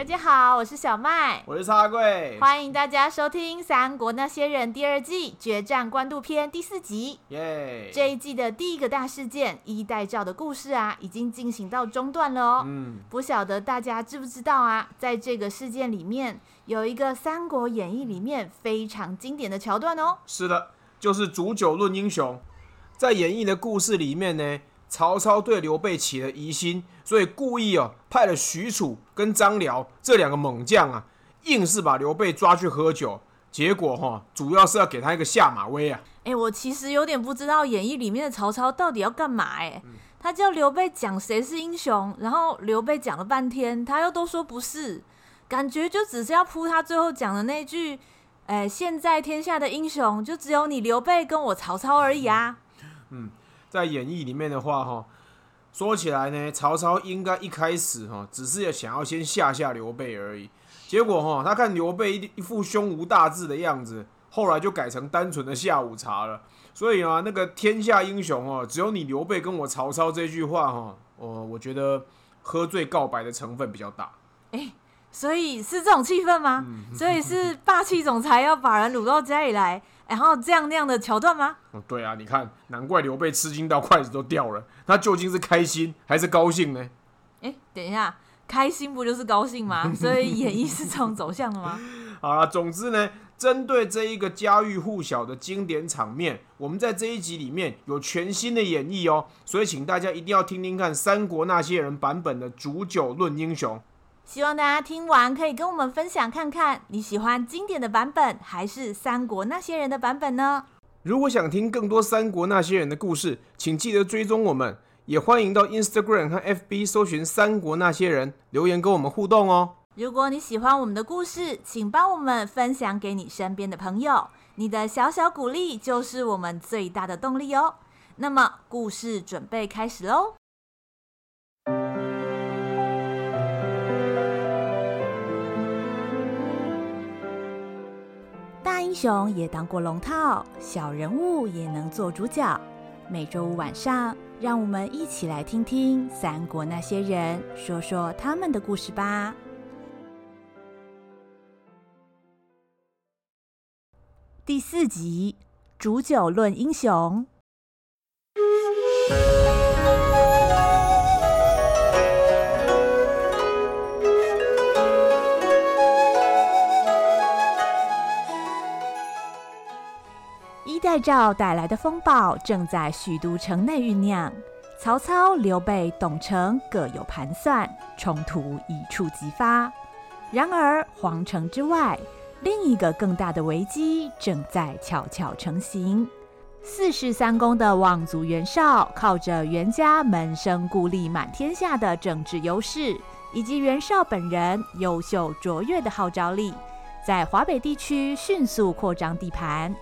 大家好，我是小麦，我是叉贵，欢迎大家收听《三国那些人》第二季决战官渡篇第四集。耶！这一季的第一个大事件衣带诏的故事啊，已经进行到中段了哦。嗯，不晓得大家知不知道啊？在这个事件里面，有一个《三国演义》里面非常经典的桥段哦。是的，就是煮酒论英雄。在演义的故事里面呢。曹操对刘备起了疑心，所以故意哦派了许褚跟张辽这两个猛将啊，硬是把刘备抓去喝酒。结果哈、哦，主要是要给他一个下马威啊！哎，我其实有点不知道演义里面的曹操到底要干嘛哎。他叫刘备讲谁是英雄，然后刘备讲了半天，他又都说不是，感觉就只是要铺他最后讲的那句：哎，现在天下的英雄就只有你刘备跟我曹操而已啊。嗯。在演义里面的话，哈，说起来呢，曹操应该一开始哈，只是想要先吓吓刘备而已。结果哈，他看刘备一一副胸无大志的样子，后来就改成单纯的下午茶了。所以啊，那个天下英雄哦，只有你刘备跟我曹操这句话哈，哦，我觉得喝醉告白的成分比较大。欸，所以是这种气氛吗？所以是霸气总裁要把人掳到家里来？然后这样那样的桥段吗？哦，对啊，你看，难怪刘备吃惊到筷子都掉了。他究竟是开心还是高兴呢？哎，等一下，开心不就是高兴吗？所以演绎是这种走向的吗？好了，总之呢，针对这一个家喻户晓的经典场面，我们在这一集里面有全新的演绎哦。所以请大家一定要听听看《三国那些人》版本的《煮酒论英雄》。希望大家听完可以跟我们分享看看，你喜欢经典的版本还是三国那些人的版本呢？如果想听更多三国那些人的故事，请记得追踪我们，也欢迎到 Instagram 和 FB 搜寻三国那些人，留言跟我们互动哦。如果你喜欢我们的故事，请帮我们分享给你身边的朋友，你的小小鼓励就是我们最大的动力哦。那么故事准备开始喽。英雄也当过龙套，小人物也能做主角。每周五晚上，让我们一起来听听三国那些人说说他们的故事吧。第四集：煮酒论英雄。衣带诏带来的风暴正在许都城内酝酿，曹操、刘备、董承各有盘算，冲突一触即发。然而，皇城之外，另一个更大的危机正在悄悄成型。四世三公的望族袁绍，靠着袁家门生故吏满天下的政治优势，以及袁绍本人优秀卓越的号召力，在华北地区迅速扩张地盘。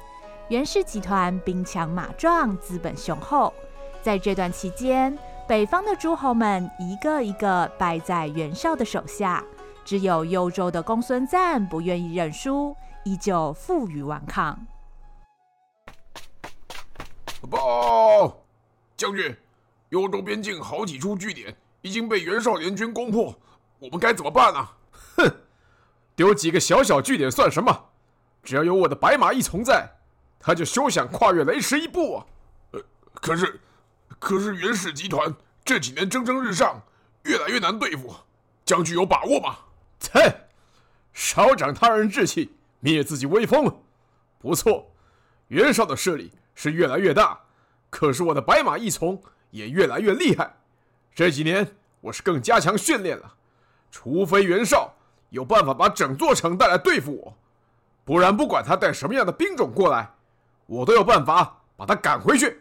袁氏集团兵强马壮，资本雄厚。在这段期间，北方的诸侯们一个一个败在袁绍的手下，只有幽州的公孙瓒不愿意认输，依旧负隅顽抗。报，将军，幽州边境好几处据点已经被袁绍联军攻破，我们该怎么办呢？哼，丢几个小小据点算什么？只要有我的白马义从在。他就休想跨越雷池一步啊！呃，可是，可是袁氏集团这几年蒸蒸日上，越来越难对付，将军有把握吗？切，少长他人志气，灭自己威风。不错，袁绍的势力是越来越大，可是我的白马义从也越来越厉害。这几年我是更加强训练了，除非袁绍有办法把整座城带来对付我，不然不管他带什么样的兵种过来。我都有办法把他赶回去。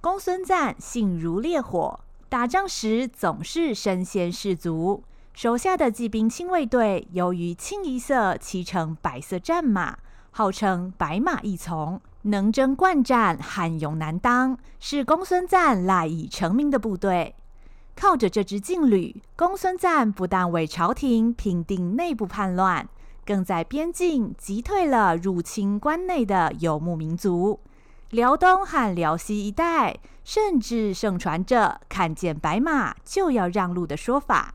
公孙瓒性如烈火，打仗时总是身先士卒。手下的骑兵亲卫队由于清一色骑乘白色战马，号称白马一从，能征惯战，悍勇难当，是公孙瓒赖以成名的部队。靠着这支劲旅，公孙瓒不但为朝廷平定内部叛乱。更在边境击退了入侵关内的游牧民族，辽东和辽西一带甚至盛传着看见白马就要让路的说法。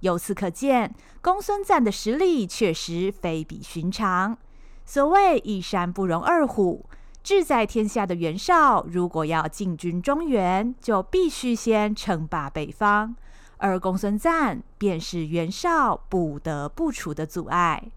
由此可见，公孙瓒的实力确实非比寻常。所谓一山不容二虎，志在天下的袁绍，如果要进军中原，就必须先称霸北方，而公孙瓒便是袁绍不得不除的阻碍。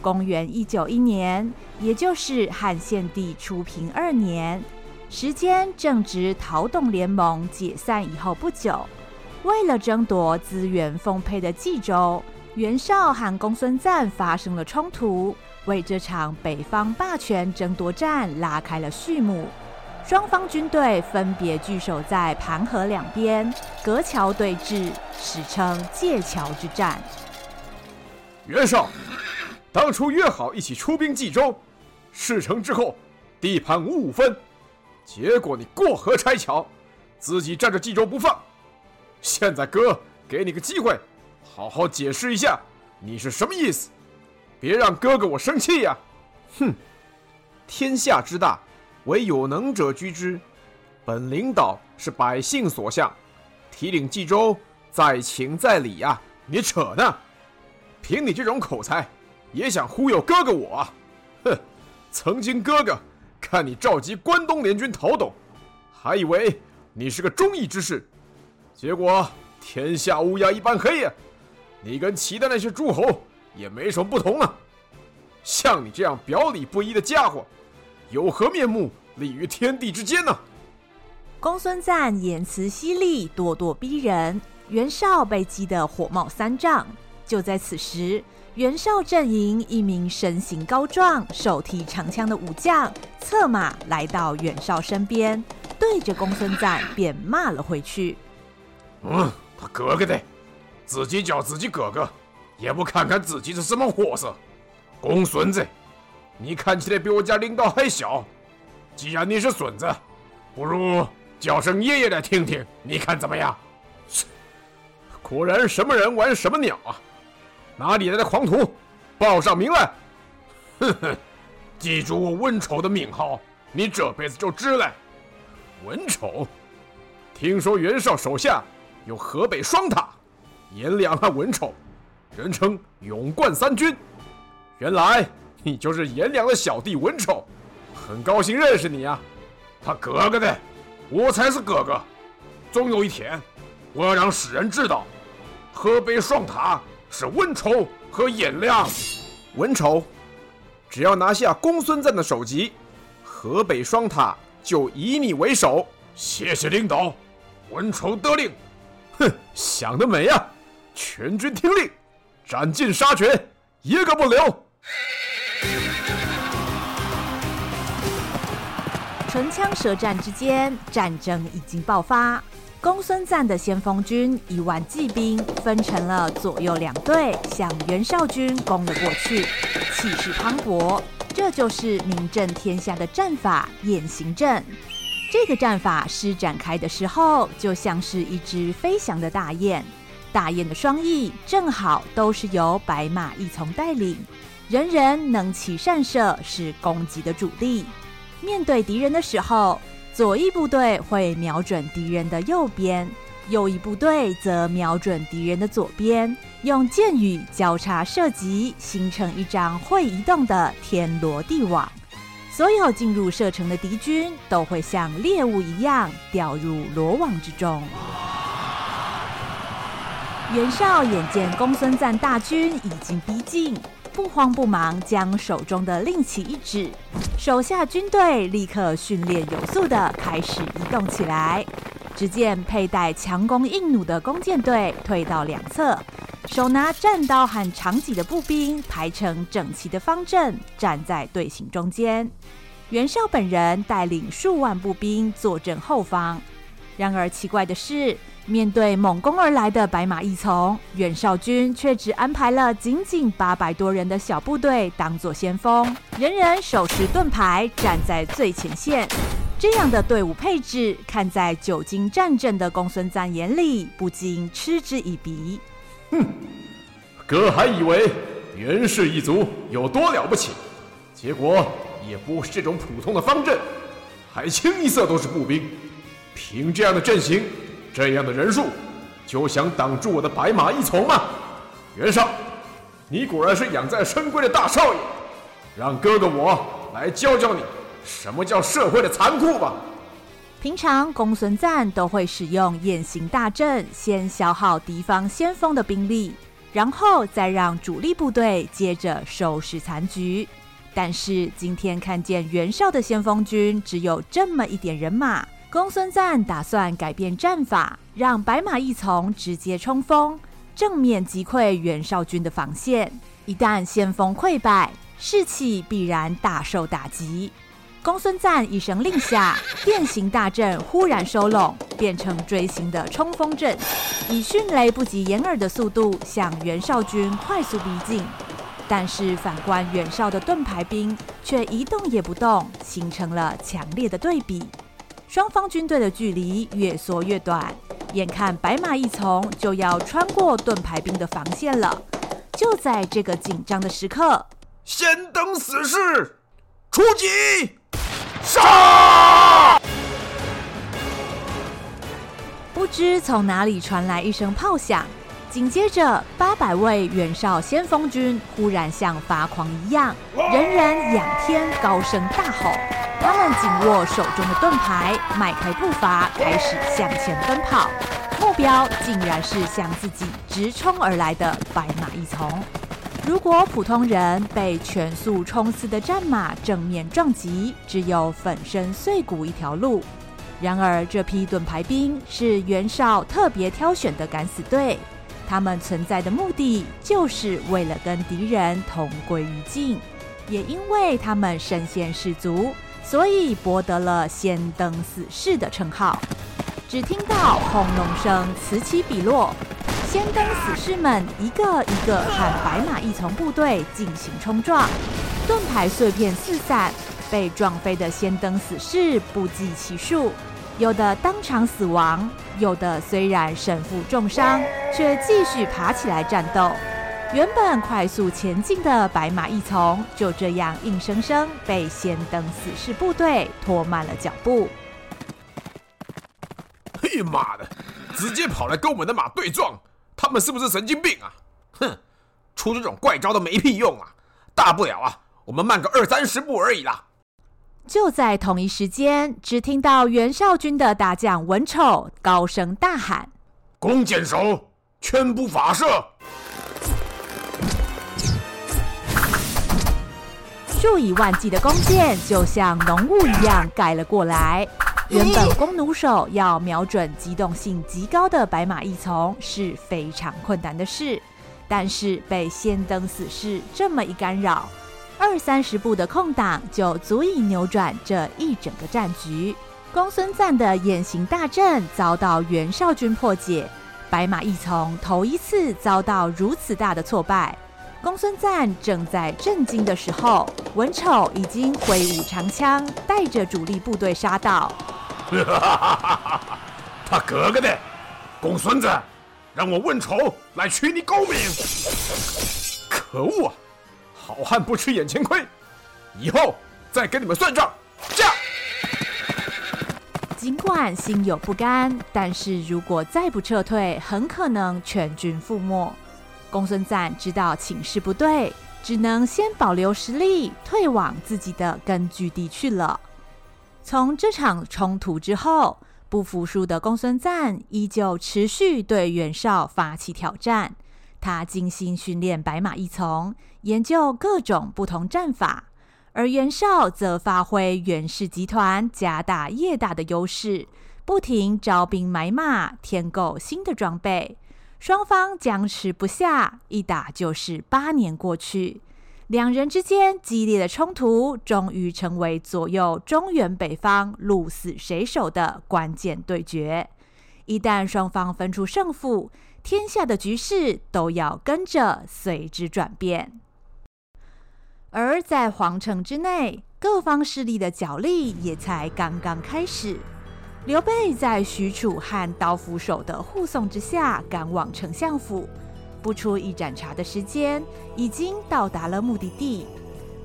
公元一九一年，也就是汉献帝初平二年。时间正值讨董联盟解散以后不久，为了争夺资源丰沛的冀州，袁绍和公孙瓒发生了冲突，为这场北方霸权争夺战拉开了序幕。双方军队分别据守在盘河两边，隔桥对峙，史称界桥之战。袁绍，当初约好一起出兵冀州，事成之后，地盘五五分。结果你过河拆桥，自己占着冀州不放。现在哥给你个机会，好好解释一下你是什么意思，别让哥哥我生气呀！哼，天下之大，唯有能者居之。本领导是百姓所向，提领冀州在情在理呀！你扯呢？凭你这种口才，也想忽悠哥哥我？哼，曾经哥哥。看你召集关东联军讨董，还以为你是个忠义之士，结果天下乌鸦一般黑呀！你跟其他那些诸侯也没什么不同啊！像你这样表里不一的家伙，有何面目立于天地之间呢？公孙瓒言辞犀利，咄咄逼人，袁绍被激得火冒三丈。就在此时。袁绍阵营一名身形高壮、手提长枪的武将策马来到袁绍身边，对着公孙瓒便骂了回去：“嗯，他哥哥的，自己叫自己哥哥，也不看看自己是什么货色。公孙子，你看起来比我家领导还小，既然你是孙子，不如叫声爷爷来听听，你看怎么样？”果然什么人玩什么鸟啊！哪里来的狂徒？报上名来！哼哼，记住我文丑的名号，你这辈子就知了。文丑，听说袁绍手下有河北双塔、颜良和文丑，人称勇冠三军。原来你就是颜良的小弟文丑，很高兴认识你啊。他哥哥的，我才是哥哥。总有一天，我要让世人知道，河北双塔。是文丑和颜良。文丑，只要拿下公孙瓒的首级，河北双塔就以你为首。谢谢领导，文丑得令。哼，想得美啊！全军听令，斩尽杀绝，一个不留。唇枪舌战之间，战争已经爆发。公孙瓒的先锋军一万骑兵分成了左右两队，向袁绍军攻了过去，气势磅礴。这就是名震天下的战法——雁行阵。这个战法施展开的时候，就像是一只飞翔的大雁，大雁的双翼正好都是由白马一从带领，人人能骑善射，是攻击的主力。面对敌人的时候，左翼部队会瞄准敌人的右边，右翼部队则瞄准敌人的左边，用箭雨交叉射击，形成一张会移动的天罗地网。所有进入射程的敌军都会像猎物一样掉入罗网之中。袁绍眼见公孙瓒大军已经逼近。不慌不忙，将手中的令旗一指，手下军队立刻训练有素地开始移动起来。只见佩戴强弓硬弩的弓箭队退到两侧，手拿战刀和长戟的步兵排成整齐的方阵，站在队形中间。袁绍本人带领数万步兵坐镇后方。然而奇怪的是，面对猛攻而来的白马一从，袁绍军却只安排了仅仅八百多人的小部队当做先锋，人人手持盾牌站在最前线。这样的队伍配置，看在久经战阵的公孙瓒眼里，不禁嗤之以鼻。哼，哥还以为袁氏一族有多了不起，结果也不是这种普通的方阵，还清一色都是步兵。凭这样的阵型，这样的人数，就想挡住我的白马一从吗？袁绍，你果然是养在深闺的大少爷，让哥哥我来教教你什么叫社会的残酷吧。平常公孙瓒都会使用雁行大阵，先消耗敌方先锋的兵力，然后再让主力部队接着收拾残局。但是今天看见袁绍的先锋军只有这么一点人马，公孙瓒打算改变战法，让白马义从直接冲锋，正面击溃袁绍军的防线。一旦先锋溃败，士气必然大受打击。公孙瓒一声令下，变形大阵忽然收拢，变成锥形的冲锋阵，以迅雷不及掩耳的速度向袁绍军快速逼近。但是反观袁绍的盾牌兵却一动也不动，形成了强烈的对比。双方军队的距离越缩越短，眼看白马一从就要穿过盾牌兵的防线了。就在这个紧张的时刻，先登死士出击！杀！不知从哪里传来一声炮响，紧接着八百位袁绍先锋军忽然像发狂一样，人人仰天高声大吼。他们紧握手中的盾牌，迈开步伐，开始向前奔跑，目标竟然是向自己直冲而来的白马义从。如果普通人被全速冲刺的战马正面撞击，只有粉身碎骨一条路。然而，这批盾牌兵是袁绍特别挑选的敢死队，他们存在的目的就是为了跟敌人同归于尽。也因为他们身先士卒，所以博得了“先登死士”的称号。只听到轰隆声此起彼落。先登死士们一个一个和白马义从部队进行冲撞，盾牌碎片四散，被撞飞的先登死士不计其数，有的当场死亡，有的虽然身负重伤，却继续爬起来战斗。原本快速前进的白马义从就这样硬生生被先登死士部队拖慢了脚步。嘿妈的，直接跑来跟我们的马对撞！他们是不是神经病啊？哼，出这种怪招都没屁用啊！大不了啊，我们慢个二三十步而已啦。就在同一时间，只听到袁绍军的大将文丑高声大喊：“弓箭手，全部发射！”数以万计的弓箭就像浓雾一样盖了过来。原本弓弩手要瞄准机动性极高的白马义从是非常困难的事，但是被先登死士这么一干扰，二三十步的空档就足以扭转这一整个战局。公孙瓒的雁行大阵遭到袁绍军破解，白马义从头一次遭到如此大的挫败。公孙瓒正在震惊的时候，文丑已经挥舞长枪，带着主力部队杀到。他哥哥的公孙瓒，让我文丑来取你狗命！可恶啊！好汉不吃眼前亏，以后再跟你们算账。驾！尽管心有不甘，但是如果再不撤退，很可能全军覆没。公孙瓒知道情势不对，只能先保留实力，退往自己的根据地去了。从这场冲突之后，不服输的公孙瓒依旧持续对袁绍发起挑战。他精心训练白马义从，研究各种不同战法，而袁绍则发挥袁氏集团家大业大的优势，不停招兵买马，添购新的装备。双方僵持不下，一打就是八年过去。两人之间激烈的冲突，终于成为左右中原北方鹿死谁手的关键对决。一旦双方分出胜负，天下的局势都要跟着随之转变。而在皇城之内，各方势力的角力也才刚刚开始。刘备在许褚和刀斧手的护送之下赶往丞相府，不出一盏茶的时间，已经到达了目的地。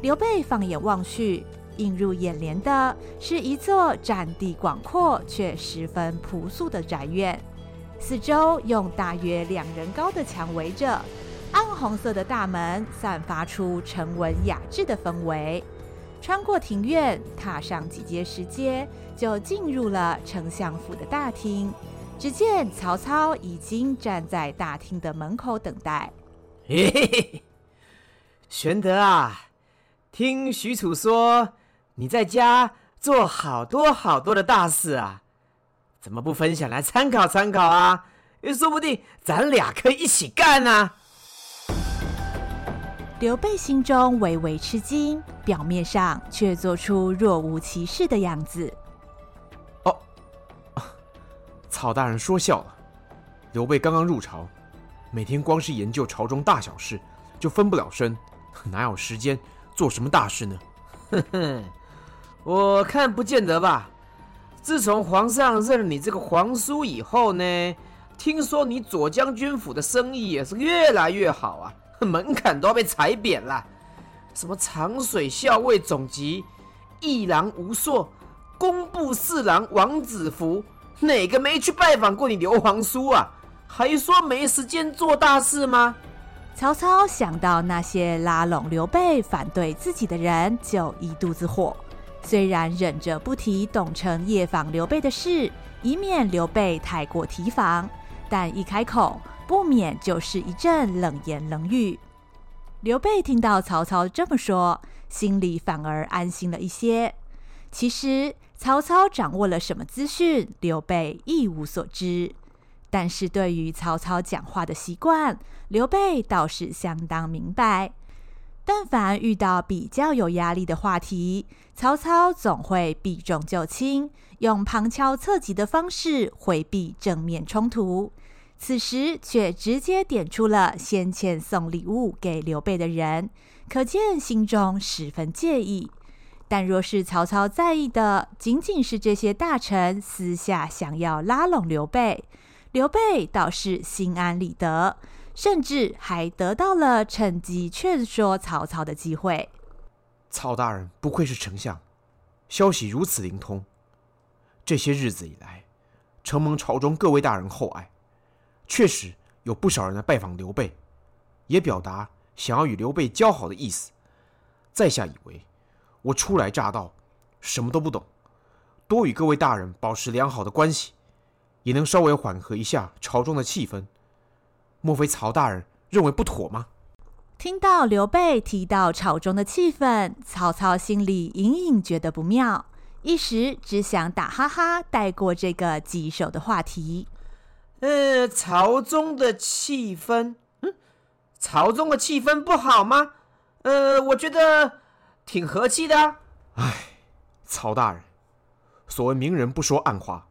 刘备放眼望去，映入眼帘的是一座占地广阔却十分朴素的宅院，四周用大约两人高的墙围着，暗红色的大门散发出沉稳雅致的氛围。穿过庭院，踏上几阶石阶，就进入了丞相府的大厅。只见曹操已经站在大厅的门口等待。玄德啊，听许褚说你在家做好多好多的大事啊，怎么不分享来参考参考啊？说不定咱俩可以一起干啊！刘备心中微微吃惊，表面上却做出若无其事的样子。哦曹大人说笑了。刘备刚刚入朝，每天光是研究朝中大小事，就分不了身，哪有时间做什么大事呢？哼哼，我看不见得吧。自从皇上认了你这个皇叔以后呢，听说你左将军府的生意也是越来越好啊，门槛都要被踩扁了。什么长水校尉总集、一郎吴硕、工部侍郎王子服。哪个没去拜访过你刘皇叔啊？还说没时间做大事吗？曹操想到那些拉拢刘备反对自己的人，就一肚子火。虽然忍着不提董承夜访刘备的事，以免刘备太过提防，但一开口，不免就是一阵冷言冷语。刘备听到曹操这么说，心里反而安心了一些。其实。曹操掌握了什么资讯，刘备一无所知。但是对于曹操讲话的习惯，刘备倒是相当明白。但凡遇到比较有压力的话题，曹操总会避重就轻，用旁敲侧击的方式回避正面冲突。此时却直接点出了先前送礼物给刘备的人，可见心中十分介意。但若是曹操在意的仅仅是这些大臣私下想要拉拢刘备，刘备倒是心安理得，甚至还得到了趁机劝说曹操的机会。曹大人不愧是丞相，消息如此灵通。这些日子以来，承蒙朝中各位大人厚爱，确实有不少人来拜访刘备，也表达想要与刘备交好的意思。在下以为。我初来乍到，什么都不懂，多与各位大人保持良好的关系，也能稍微缓和一下朝中的气氛。莫非曹大人认为不妥吗？听到刘备提到朝中的气氛，曹操心里隐隐觉得不妙，一时只想打哈哈带过这个棘手的话题。呃，朝中的气氛，嗯，朝中的气氛不好吗？呃，我觉得。挺和气的啊。唉，曹大人，所谓明人不说暗话，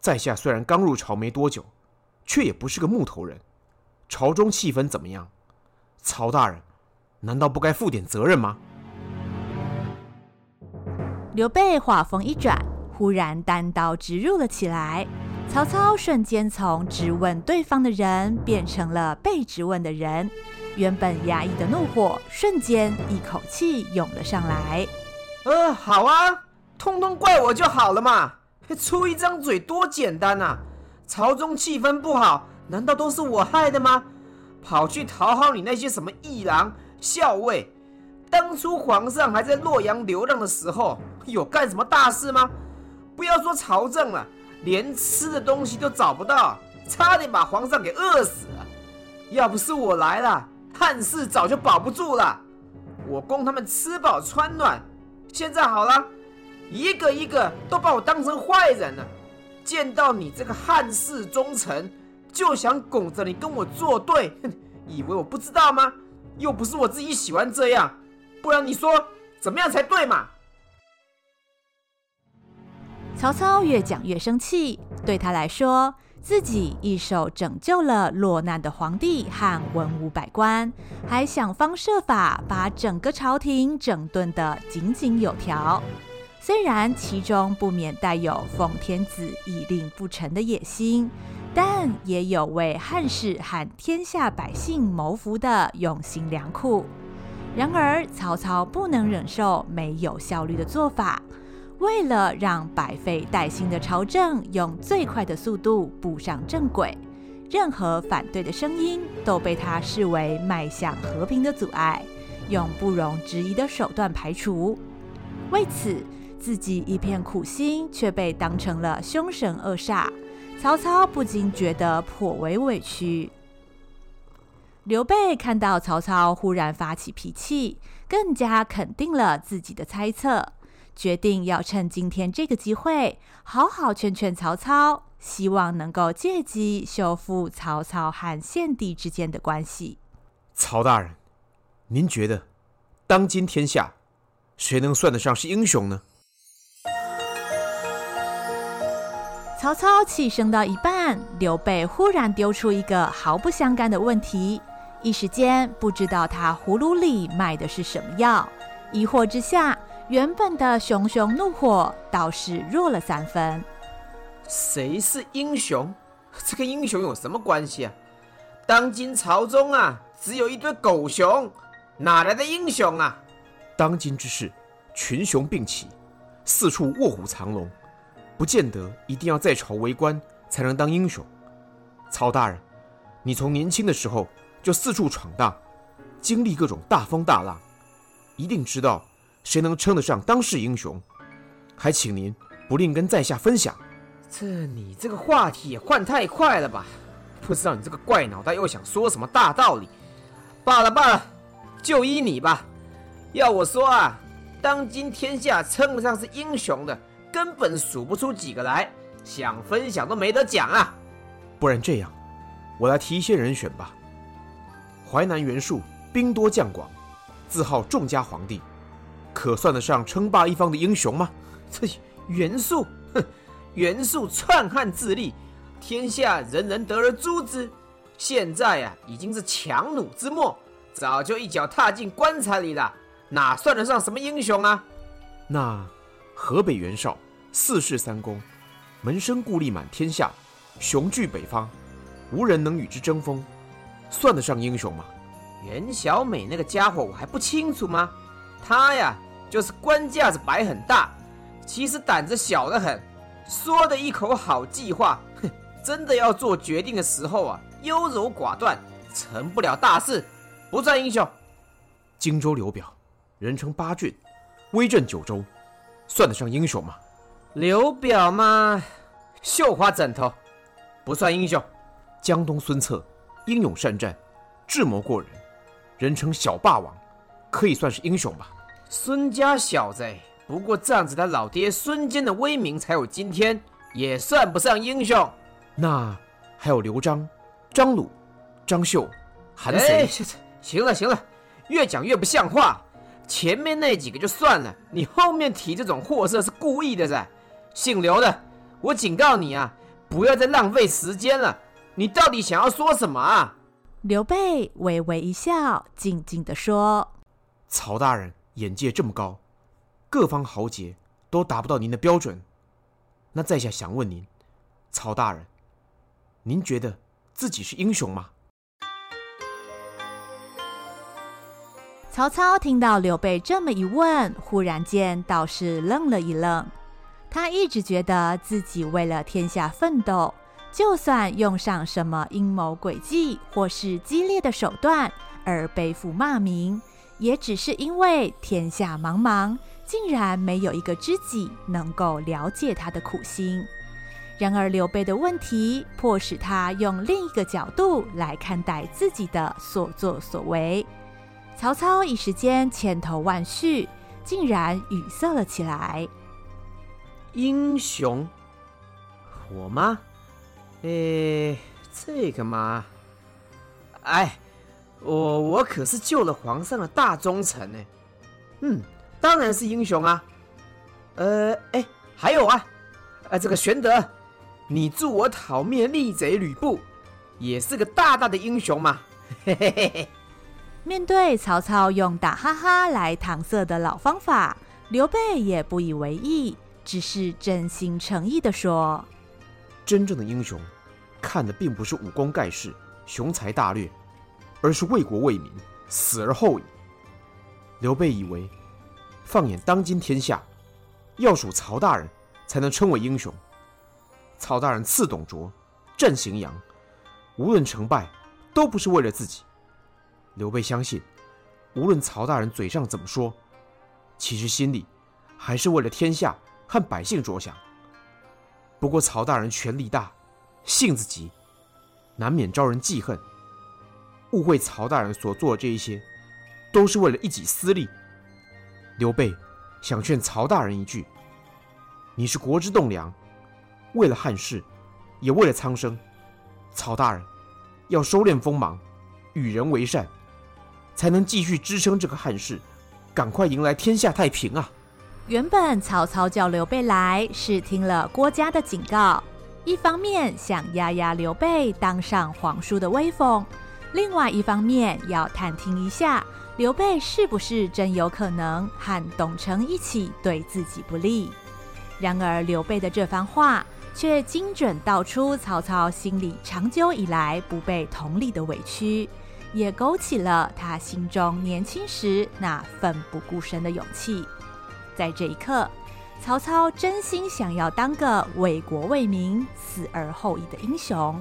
在下虽然刚入朝没多久，却也不是个木头人。朝中气氛怎么样？曹大人，难道不该负点责任吗？刘备话锋一转，忽然单刀直入了起来。曹操瞬间从质问对方的人变成了被质问的人。原本压抑的怒火，瞬间一口气涌了上来。呃，好啊，通通怪我就好了嘛，出一张嘴多简单啊！朝中气氛不好，难道都是我害的吗？跑去讨好你那些什么议郎、校尉，当初皇上还在洛阳流浪的时候，有干什么大事吗？不要说朝政了，连吃的东西都找不到，差点把皇上给饿死了。要不是我来了。汉室早就保不住了，我供他们吃饱穿暖，现在好了，一个一个都把我当成坏人了。见到你这个汉室忠臣，就想拱着你跟我作对，哼，以为我不知道吗？又不是我自己喜欢这样，不然你说怎么样才对嘛？曹操越讲越生气，对他来说。自己一手拯救了落难的皇帝和文武百官，还想方设法把整个朝廷整顿得井井有条。虽然其中不免带有奉天子以令不臣的野心，但也有为汉室和天下百姓谋福的用心良苦。然而，曹操不能忍受没有效率的做法，为了让百废待兴的朝政用最快的速度步上正轨，任何反对的声音都被他视为迈向和平的阻碍，用不容置疑的手段排除。为此，自己一片苦心却被当成了凶神恶煞，曹操不禁觉得颇为委屈。刘备看到曹操忽然发起脾气，更加肯定了自己的猜测，决定要趁今天这个机会，好好劝劝曹操，希望能够借机修复曹操和献帝之间的关系。曹大人，您觉得，当今天下，谁能算得上是英雄呢？曹操气升到一半，刘备忽然丢出一个毫不相干的问题。一时间不知道他葫芦里卖的是什么药，疑惑之下，原本的熊熊怒火倒是弱了三分。谁是英雄？这跟英雄有什么关系啊？当今朝中啊，只有一堆狗熊，哪来的英雄啊？当今之事，群雄并起，四处卧虎藏龙，不见得一定要在朝为官才能当英雄。曹大人，你从年轻的时候。就四处闯荡，经历各种大风大浪，一定知道谁能称得上当世英雄。还请您不吝跟在下分享。这你这个话题也换太快了吧？不知道你这个怪脑袋又想说什么大道理？罢了罢了，就依你吧。要我说啊，当今天下称得上是英雄的，根本数不出几个来，想分享都没得讲啊。不然这样，我来提一些人选吧。淮南袁术兵多将广，自号众家皇帝，可算得上称霸一方的英雄吗？这袁术，哼，袁术篡汉自立，天下人人得而诛之。现在啊，已经是强弩之末，早就一脚踏进棺材里了，哪算得上什么英雄啊？那河北袁绍四世三公，门生故吏满天下，雄踞北方，无人能与之争锋。算得上英雄吗？袁小美那个家伙我还不清楚吗？他呀，就是官架子摆很大，其实胆子小得很，说的一口好计划，哼，真的要做决定的时候啊，优柔寡断，成不了大事，不算英雄。荆州刘表，人称八郡，威震九州，算得上英雄吗？刘表嘛，绣花枕头，不算英雄。江东孙策。英勇善战，智谋过人，人称小霸王，可以算是英雄吧？孙家小子，不过仗着他老爹孙坚的威名才有今天，也算不上英雄。那还有刘璋、张鲁、张绣、韩遂。哎，行了行了，越讲越不像话。前面那几个就算了，你后面提这种货色是故意的噻。姓刘的，我警告你啊，不要再浪费时间了。你到底想要说什么啊？刘备微微一笑，静静地说：“曹大人眼界这么高，各方豪杰都达不到您的标准。那在下想问您，曹大人，您觉得自己是英雄吗？”曹操听到刘备这么一问，忽然间倒是愣了一愣。他一直觉得自己为了天下奋斗。就算用上什么阴谋诡计或是激烈的手段而背负骂名，也只是因为天下茫茫，竟然没有一个知己能够了解他的苦心。然而刘备的问题，迫使他用另一个角度来看待自己的所作所为。曹操一时间千头万绪，竟然语塞了起来。英雄，我吗？哎，这个嘛，哎，我我可是救了皇上的大忠臣呢。嗯，当然是英雄啊。呃，哎，还有啊，呃，这个玄德，你助我讨灭逆贼吕布，也是个大大的英雄嘛。嘿嘿嘿嘿。面对曹操用打哈哈来搪塞的老方法，刘备也不以为意，只是真心诚意的说。真正的英雄，看的并不是武功盖世、雄才大略，而是为国为民，死而后已。刘备以为，放眼当今天下，要数曹大人才能称为英雄。曹大人刺董卓，战荥阳，无论成败，都不是为了自己。刘备相信，无论曹大人嘴上怎么说，其实心里还是为了天下和百姓着想。不过曹大人权力大，性子急，难免招人记恨。误会曹大人所做的这一些，都是为了一己私利。刘备想劝曹大人一句：你是国之栋梁，为了汉室，也为了苍生，曹大人要收敛锋芒，与人为善。才能继续支撑这个汉室，赶快迎来天下太平啊！原本曹操叫刘备来，是听了郭嘉的警告，一方面想压压刘备当上皇叔的威风，另外一方面要探听一下刘备是不是真有可能和董承一起对自己不利。然而刘备的这番话却精准道出曹操心里长久以来不被同理的委屈。也勾起了他心中年轻时那奋不顾身的勇气。在这一刻，曹操真心想要当个为国为民、死而后已的英雄。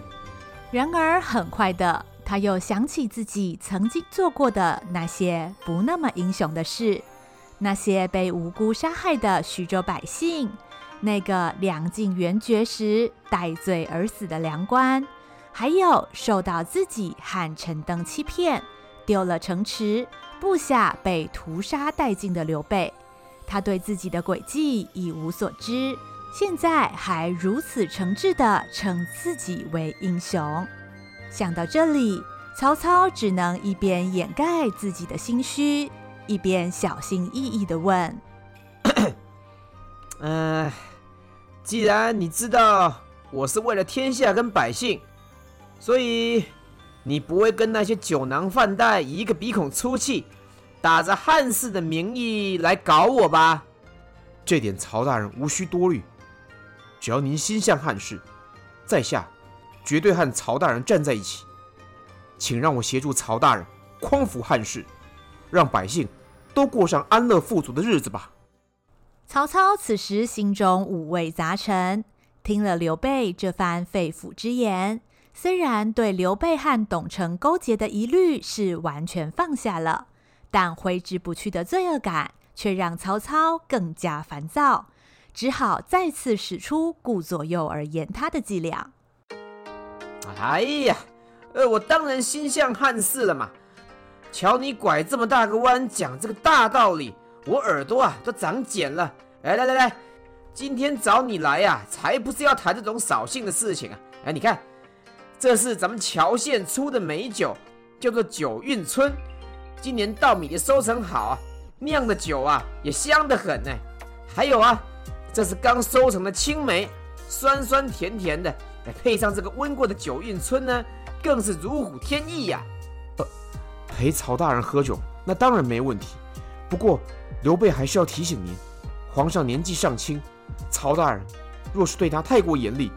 然而，很快的，他又想起自己曾经做过的那些不那么英雄的事，那些被无辜杀害的徐州百姓，那个梁晋元绝时戴罪而死的梁关。还有受到自己和陈登欺骗，丢了城池，部下被屠杀殆尽的刘备，他对自己的诡计一无所知，现在还如此诚挚地称自己为英雄。想到这里，曹操只能一边掩盖自己的心虚，一边小心翼翼地问：“嗯，既然你知道我是为了天下跟百姓。”所以，你不会跟那些酒囊饭袋一个鼻孔出气，打着汉室的名义来搞我吧？这点曹大人无需多虑，只要您心向汉室，在下绝对和曹大人站在一起。请让我协助曹大人匡扶汉室，让百姓都过上安乐富足的日子吧。曹操此时心中五味杂陈，听了刘备这番肺腑之言。虽然对刘备和董承勾结的疑虑是完全放下了，但挥之不去的罪恶感却让曹操更加烦躁，只好再次使出顾左右而言他的伎俩。哎呀，呃，我当然心向汉室了嘛！瞧你拐这么大个弯讲这个大道理，我耳朵啊都长茧了。哎，来来来，今天找你来呀、才不是要谈这种扫兴的事情啊！哎，你看。这是咱们乔县出的美酒，叫做九运春。今年稻米的收成好啊，酿的酒啊也香得很呢。还有啊，这是刚收成的青梅，酸酸甜甜的，再配上这个温过的酒运春呢，更是如虎添翼呀。呃，陪曹大人喝酒，那当然没问题。不过刘备还是要提醒您，皇上年纪尚轻，曹大人若是对他太过严厉，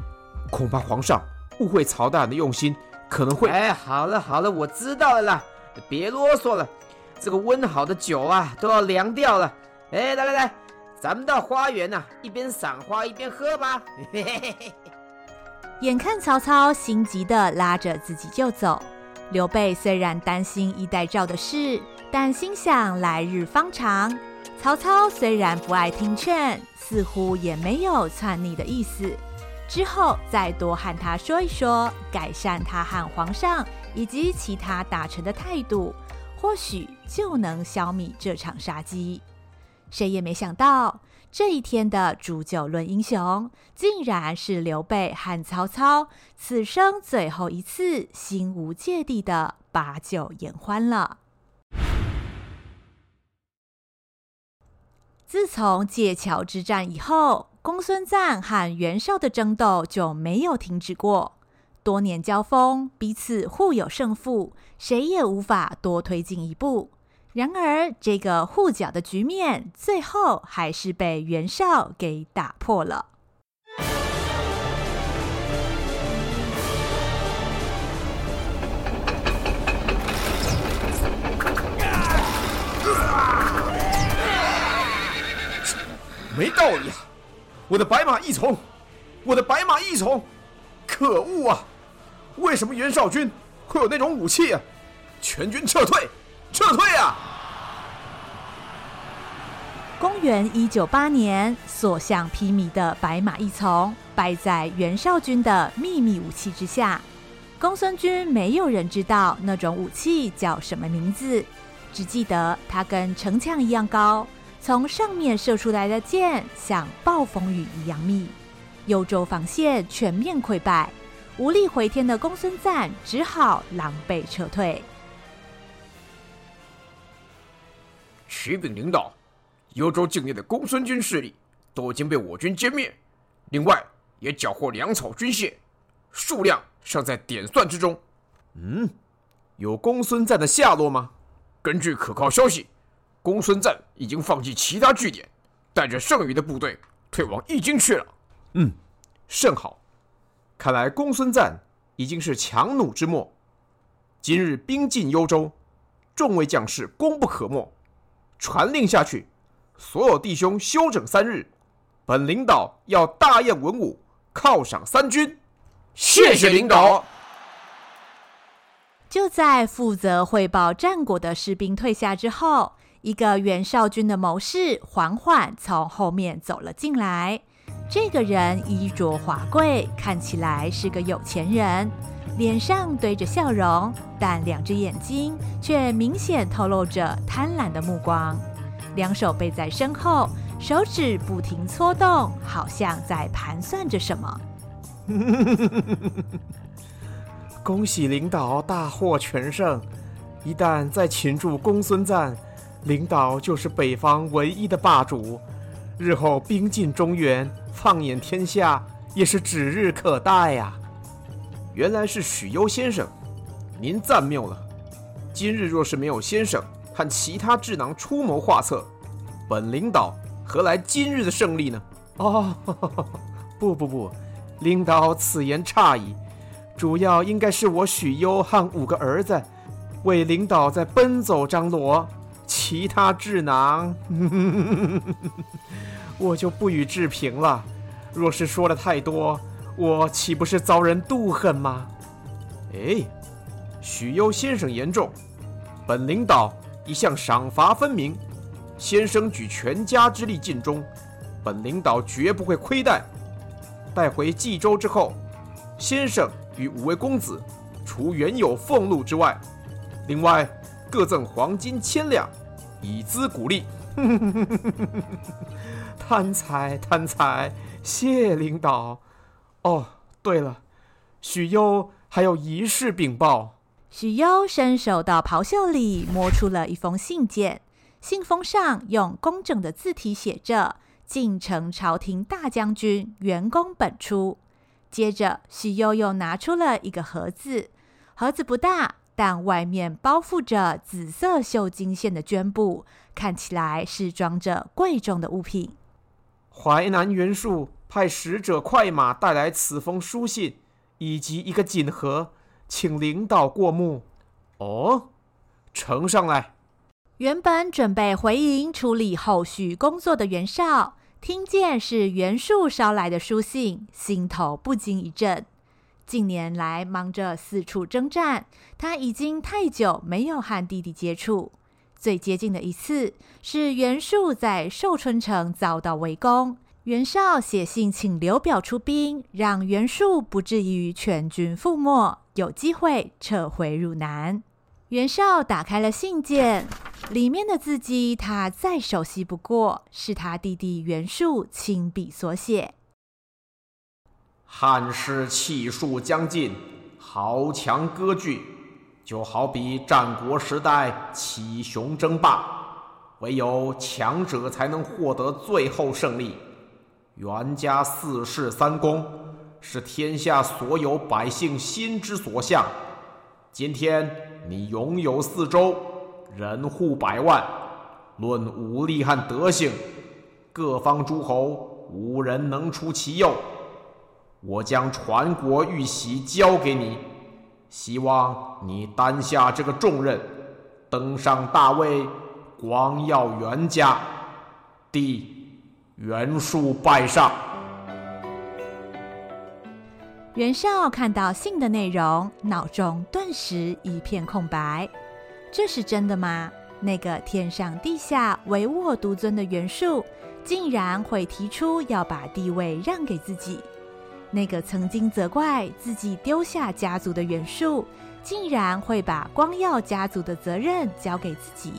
恐怕皇上。误会曹大人的用心，可能会……哎，好了好了，我知道了啦，别啰嗦了。这个温好的酒啊，都要凉掉了。哎，来来来，咱们到花园呐、啊，一边赏花一边喝吧。眼看曹操心急的拉着自己就走，刘备虽然担心衣带诏的事，但心想来日方长。曹操虽然不爱听劝，似乎也没有篡逆的意思。之后再多和他说一说，改善他和皇上以及其他大臣的态度，或许就能消弭这场杀机。谁也没想到，这一天的煮酒论英雄，竟然是刘备和曹操此生最后一次心无芥蒂的把酒言欢了。自从界桥之战以后，公孙瓒和袁绍的争斗就没有停止过。多年交锋，彼此互有胜负，谁也无法多推进一步。然而，这个护角的局面最后还是被袁绍给打破了。没道理啊！我的白马义从，我的白马义从，可恶啊！为什么袁绍军会有那种武器啊？全军撤退，撤退啊！公元一九八年，所向披靡的白马义从败在袁绍军的秘密武器之下。公孙军没有人知道那种武器叫什么名字，只记得它跟城墙一样高，从上面射出来的箭像暴风雨一样密。幽州防线全面溃败，无力回天的公孙瓒只好狼狈撤退。启禀领导，幽州境内的公孙军势力都已经被我军歼灭，另外也缴获粮草军械，数量。尚在点算之中。嗯，有公孙瓒的下落吗？根据可靠消息，公孙瓒已经放弃其他据点，带着剩余的部队退往易京去了。嗯，甚好。看来公孙瓒已经是强弩之末。今日兵进幽州，众位将士功不可没。传令下去，所有弟兄休整三日。本领导要大宴文武，犒赏三军。谢谢领导。就在负责汇报战果的士兵退下之后，一个袁绍军的谋士缓缓从后面走了进来。这个人衣着华贵，看起来是个有钱人，脸上堆着笑容，但两只眼睛却明显透露着贪婪的目光。两手背在身后，手指不停搓动，好像在盘算着什么。恭喜领导大获全胜！一旦再擒住公孙瓒，领导就是北方唯一的霸主。日后兵进中原，放眼天下，也是指日可待呀、啊。原来是许攸先生，您赞谬了。今日若是没有先生和其他智囊出谋划策，本领导何来今日的胜利呢？哦，不不不。领导此言差矣，主要应该是我许攸和五个儿子为领导在奔走张罗，其他智囊，我就不予置评了。若是说的太多，我岂不是遭人妒恨吗？哎，许攸先生言重，本领导一向赏罚分明，先生举全家之力尽忠，本领导绝不会亏待。带回冀州之后，先生与五位公子，除原有俸禄之外，另外各赠黄金千两，以资鼓励。贪财贪财，谢领导。哦，对了，许攸还有一事禀报。许攸伸手到袍袖里摸出了一封信件，信封上用工整的字体写着。晋城朝廷大将军袁公本初。接着，许攸又拿出了一个盒子，盒子不大，但外面包覆着紫色绣金线的绢布，看起来是装着贵重的物品。淮南袁术派使者快马带来此封书信，以及一个锦盒，请领导过目。哦，呈上来。原本准备回营处理后续工作的袁绍，听见是袁术捎来的书信，心头不禁一震。近年来忙着四处征战，他已经太久没有和弟弟接触。最接近的一次是袁术在寿春城遭到围攻，袁绍写信请刘表出兵，让袁术不至于全军覆没，有机会撤回汝南。袁绍打开了信件，里面的字迹他再熟悉不过，是他弟弟袁术亲笔所写。汉室气数将尽，豪强割据，就好比战国时代七雄争霸，唯有强者才能获得最后胜利。袁家四世三公，是天下所有百姓心之所向。今天。你拥有四州，人户百万，论武力和德行，各方诸侯无人能出其右。我将传国玉玺交给你，希望你担下这个重任，登上大位，光耀袁家。弟，袁术拜上。袁绍看到信的内容，脑中顿时一片空白。这是真的吗？那个天上地下唯我独尊的袁术，竟然会提出要把地位让给自己？那个曾经责怪自己丢下家族的袁术，竟然会把光耀家族的责任交给自己？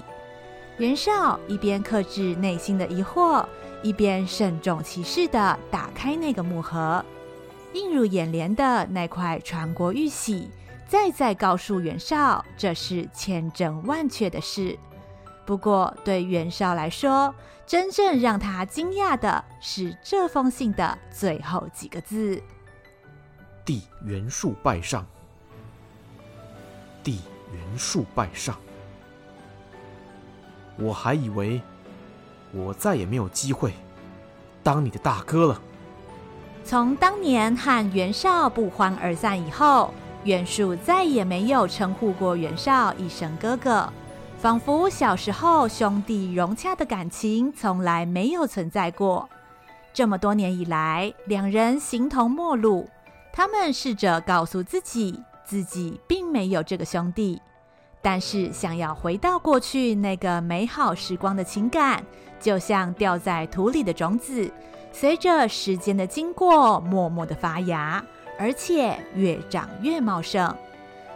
袁绍一边克制内心的疑惑，一边慎重其事的打开那个木盒。映入眼帘的那块传国玉玺，再再告诉袁绍，这是千真万确的事。不过，对袁绍来说，真正让他惊讶的是这封信的最后几个字：“帝袁术拜上，帝袁术拜上。”我还以为我再也没有机会当你的大哥了。从当年和袁绍不欢而散以后，袁术再也没有称呼过袁绍一声哥哥，仿佛小时候兄弟融洽的感情从来没有存在过。这么多年以来，两人形同陌路。他们试着告诉自己，自己并没有这个兄弟，但是想要回到过去那个美好时光的情感，就像掉在土里的种子。随着时间的经过，默默的发芽，而且越长越茂盛。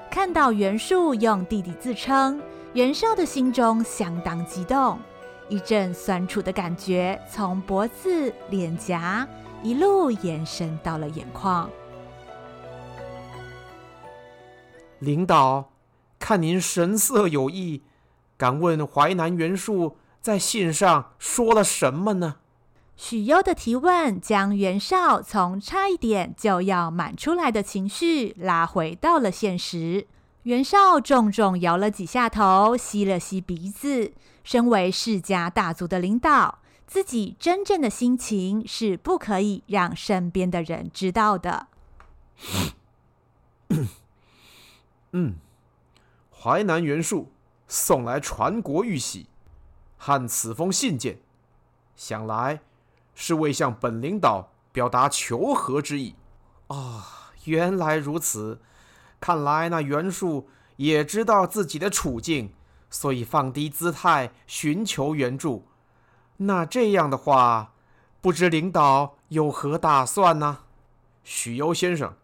看到袁术用弟弟自称，袁绍的心中相当激动，一阵酸楚的感觉从脖子、脸颊一路延伸到了眼眶。领导，看您神色有异，敢问淮南袁术在信上说了什么呢？许攸的提问将袁绍从差一点就要满出来的情绪拉回到了现实。袁绍重重摇了几下头，吸了吸鼻子。身为世家大族的领导，自己真正的心情是不可以让身边的人知道的。嗯，淮南袁术送来传国玉玺和此封信件，想来。是为向本领导表达求和之意。啊、原来如此，看来那袁术也知道自己的处境，所以放低姿态寻求援助。那这样的话，不知领导有何打算呢？许攸先生，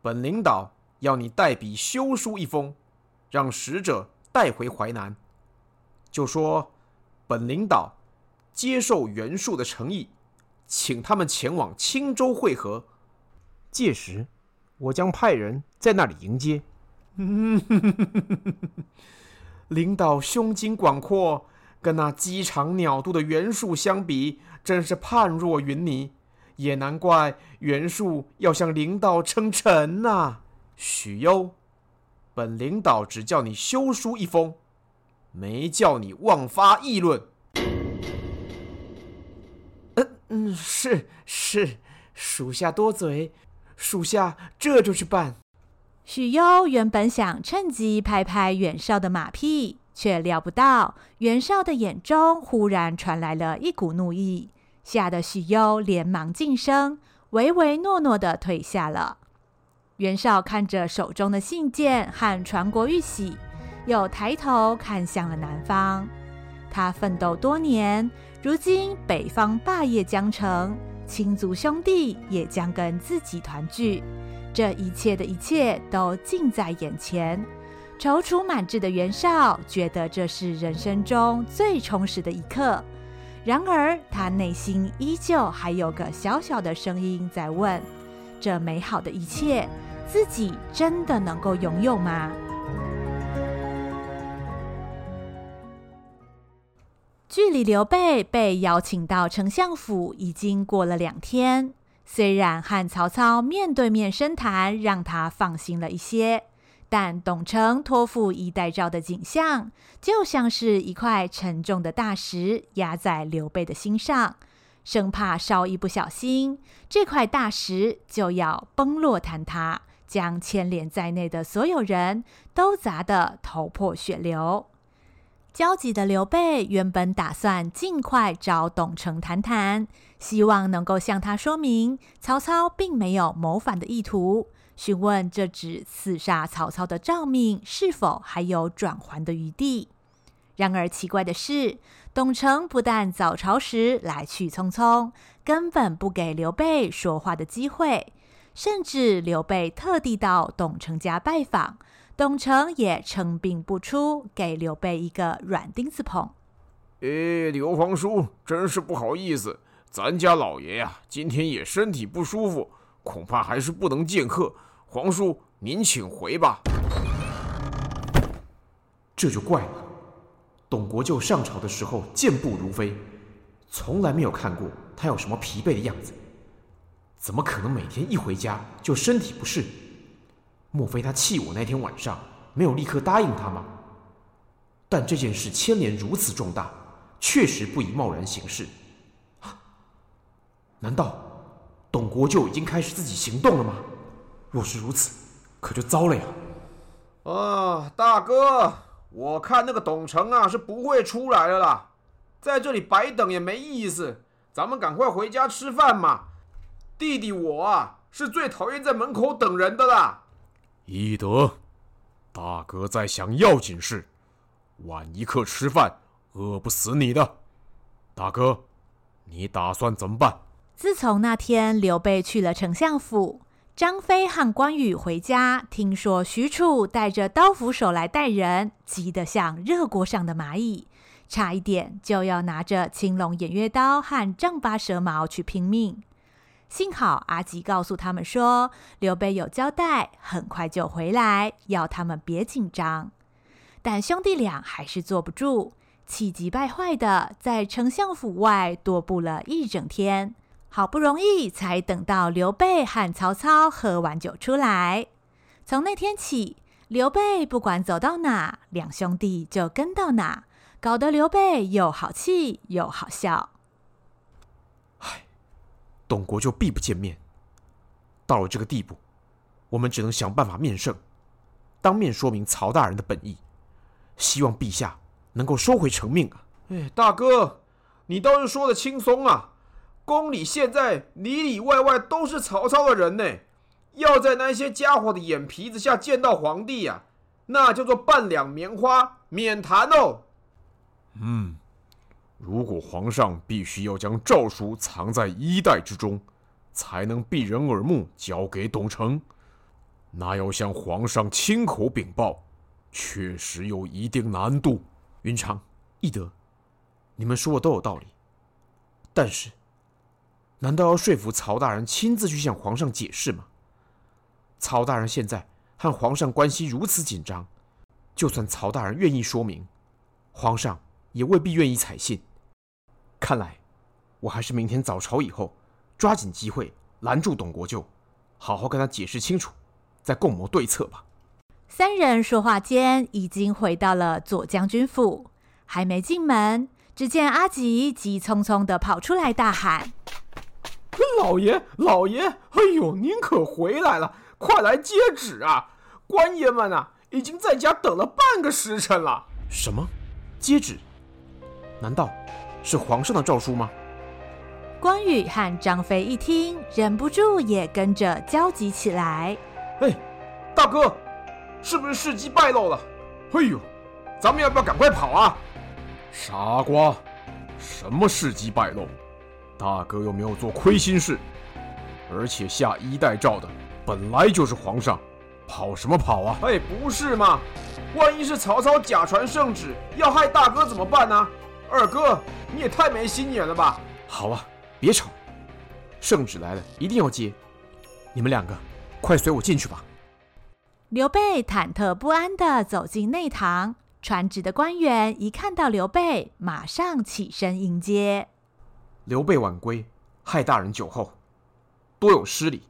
本领导要你代笔修书一封，让使者带回淮南，就说本领导接受袁术的诚意。请他们前往青州会合，届时我将派人在那里迎接。领导胸襟广阔，跟那鸡肠鸟肚的袁术相比，真是判若云泥。也难怪袁术要向领导称臣呐。许攸，本领导只叫你修书一封，没叫你妄发议论。嗯嗯，是是，属下多嘴，属下这就去办。许攸原本想趁机拍拍袁绍的马屁，却料不到袁绍的眼中忽然传来了一股怒意，吓得许攸连忙噤声，唯唯诺诺的退下了。袁绍看着手中的信件和传国玉玺，又抬头看向了南方。他奋斗多年。如今北方霸业将成，亲族兄弟也将跟自己团聚，这一切的一切都近在眼前。踌躇满志的袁绍觉得这是人生中最充实的一刻，然而他内心依旧还有个小小的声音在问：这美好的一切，自己真的能够拥有吗？距离刘备被邀请到丞相府已经过了两天，虽然和曹操面对面深谈，让他放心了一些，但董承托付衣带诏的景象，就像是一块沉重的大石压在刘备的心上，生怕稍一不小心，这块大石就要崩落坍塌，将牵连在内的所有人都砸得头破血流。焦急的刘备原本打算尽快找董承谈谈，希望能够向他说明曹操并没有谋反的意图，询问这纸刺杀曹操的诏命是否还有转圜的余地。然而奇怪的是，董承不但早朝时来去匆匆，根本不给刘备说话的机会，甚至刘备特地到董承家拜访。董承也称病不出，给刘备一个软钉子碰。哎，刘皇叔，真是不好意思，咱家老爷呀，今天也身体不舒服，恐怕还是不能见客。皇叔，您请回吧。这就怪了，董国舅上朝的时候健步如飞，从来没有看过他有什么疲惫的样子，怎么可能每天一回家就身体不适？莫非他气我那天晚上没有立刻答应他吗？但这件事牵连如此重大，确实不宜贸然行事。难道董国舅已经开始自己行动了吗？若是如此，可就糟了呀！啊，大哥，我看那个董承啊是不会出来了啦，在这里白等也没意思，咱们赶快回家吃饭嘛。弟弟我啊是最讨厌在门口等人的啦。一德，大哥在想要紧事，晚一刻吃饭，饿不死你的。大哥，你打算怎么办？自从那天刘备去了丞相府，张飞和关羽回家，听说许褚带着刀斧手来带人，急得像热锅上的蚂蚁，差一点就要拿着青龙偃月刀和丈八蛇矛去拼命。幸好阿吉告诉他们说，刘备有交代，很快就回来，要他们别紧张。但兄弟俩还是坐不住，气急败坏的在丞相府外踱步了一整天，好不容易才等到刘备和曹操喝完酒出来。从那天起，刘备不管走到哪，两兄弟就跟到哪，搞得刘备又好气又好笑。董国就必不见面，到了这个地步，我们只能想办法面圣，当面说明曹大人的本意，希望陛下能够收回成命啊！哎，大哥，你倒是说的轻松啊！宫里现在里里外外都是曹操的人呢，要在那些家伙的眼皮子下见到皇帝呀、啊，那叫做半两棉花，免谈哦。嗯。如果皇上必须要将诏书藏在衣袋之中，才能避人耳目，交给董承，那要向皇上亲口禀报，确实有一定难度。云长、翼德，你们说的都有道理，但是，难道要说服曹大人亲自去向皇上解释吗？曹大人现在和皇上关系如此紧张，就算曹大人愿意说明，皇上也未必愿意采信。看来，我还是明天早朝以后，抓紧机会拦住董国舅，好好跟他解释清楚，再共谋对策吧。三人说话间，已经回到了左将军府，还没进门，只见阿吉急匆匆的跑出来，大喊：“老爷，老爷！哎呦，您可回来了，快来接旨啊！官爷们啊，已经在家等了半个时辰了。”什么？接旨？难道？是皇上的诏书吗？关羽和张飞一听，忍不住也跟着焦急起来。哎，大哥，是不是事机败露了？哎呦，咱们要不要赶快跑啊？傻瓜，什么事机败露？大哥又没有做亏心事，而且下衣带诏的本来就是皇上，跑什么跑啊？哎，不是嘛，万一是曹操假传圣旨要害大哥怎么办呢？二哥，你也太没心眼了吧！好啊，别吵，圣旨来了，一定要接。你们两个，快随我进去吧。刘备忐忑不安地走进内堂，传旨的官员一看到刘备，马上起身迎接。刘备晚归，害大人酒后，多有失礼，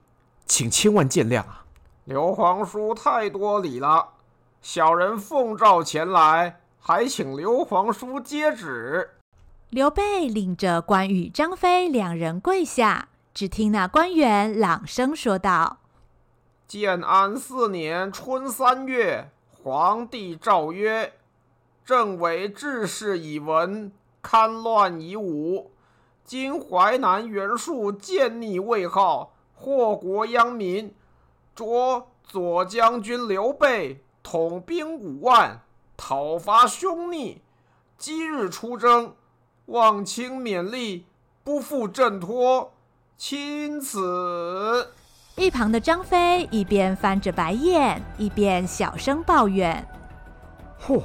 请千万见谅啊！刘皇叔太多礼了，小人奉诏前来。还请刘皇叔接旨。刘备领着关羽、张飞两人跪下，只听那官员朗声说道：“建安四年春三月，皇帝诏曰：朕为治世以文，戡乱以武。今淮南袁术见逆魏号，祸国殃民，着左将军刘备统兵五万，讨伐凶逆。今日出征，望卿勉励，不负朕托。钦此。一旁的张飞一边翻着白眼，一边小声抱怨：“嚯，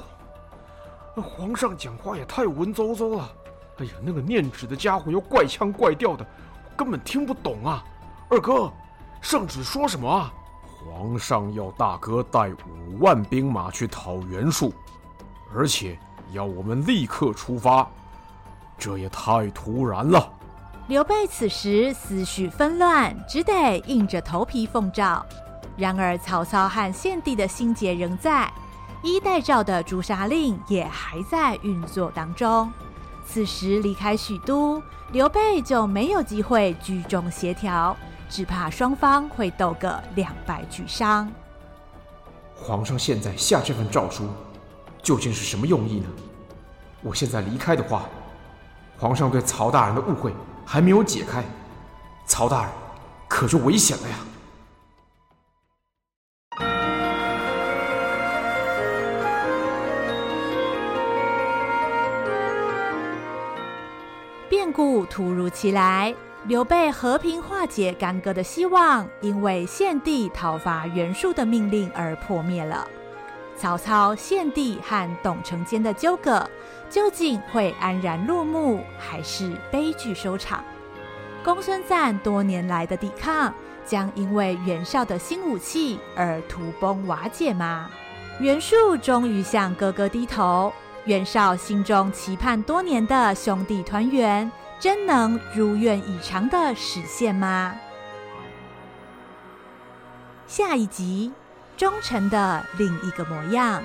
那皇上讲话也太文绉绉了。哎呀，那个念旨的家伙又怪腔怪调的，根本听不懂啊。二哥，圣旨说什么啊？皇上要大哥带五万兵马去讨袁术，而且。”要我们立刻出发，这也太突然了。刘备此时思绪纷乱，只得硬着头皮奉诏。然而曹操和献帝的心结仍在，衣带诏的诛杀令也还在运作当中。此时离开许都，刘备就没有机会居中协调，只怕双方会斗个两败俱伤。皇上现在下这份诏书。究竟是什么用意呢？我现在离开的话，皇上对曹大人的误会还没有解开，曹大人可就危险了呀！变故突如其来，刘备和平化解干戈的希望，因为献帝讨伐袁术的命令而破灭了。曹操、献帝和董承间的纠葛，究竟会安然落幕，还是悲剧收场？公孙瓒多年来的抵抗，将因为袁绍的新武器而土崩瓦解吗？袁术终于向哥哥低头，袁绍心中期盼多年的兄弟团圆，真能如愿以偿的实现吗？下一集。忠诚的另一个模样。